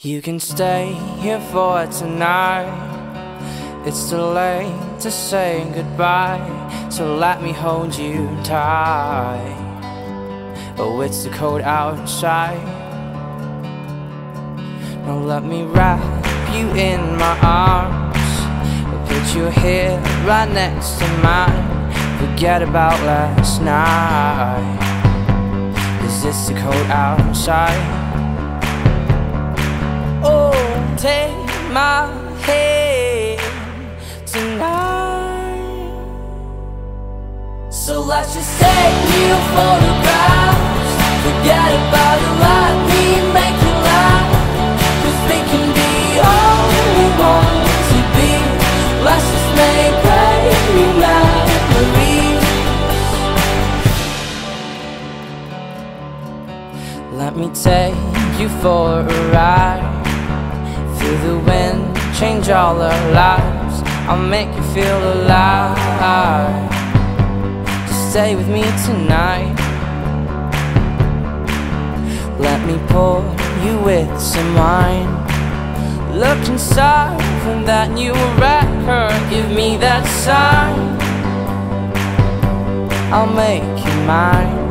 You can stay here for tonight. It's too late to say goodbye, so let me hold you tight. Oh, it's too cold outside. Now let me wrap you in my arms. Put your head right next to mine. Forget about last night. Is this too cold outside? Take my hand tonight. So let's just take new photographs. Forget about it, let me make you laugh. Cause we can be all we want to be. Let's just make great memories. Let me take you for a ride. Feel the wind change all our lives. I'll make you feel alive. Just stay with me tonight. Let me pour you with some wine. Look inside from that new record. Give me that sign. I'll make you mine.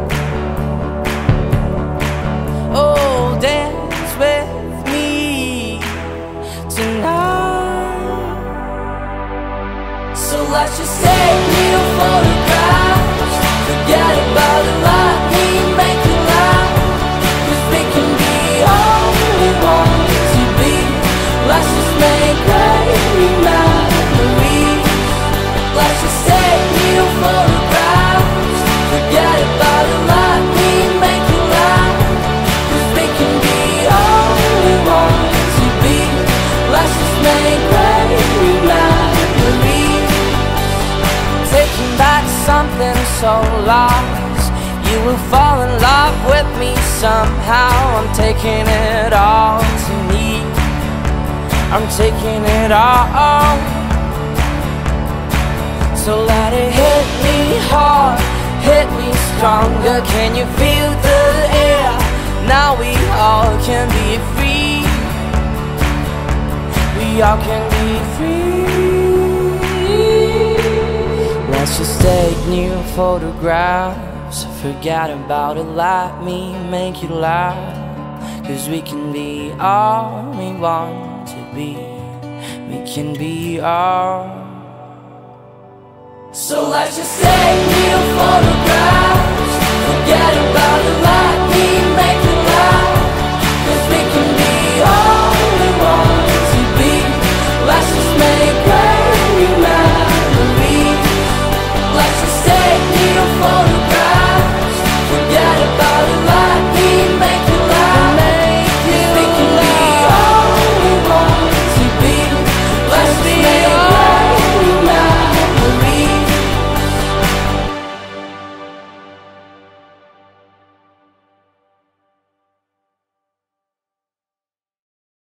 Let's just take new photographs. So lost. You will fall in love with me somehow. I'm taking it all to me. I'm taking it all. So let it hit me hard, hit me stronger. Can you feel the air? Now we all can be free. We all can be free. Let's just take new photographs. Forget about it, let me make you laugh. Cause we can be all we want to be. We can be all. So let's just take new photographs. Forget about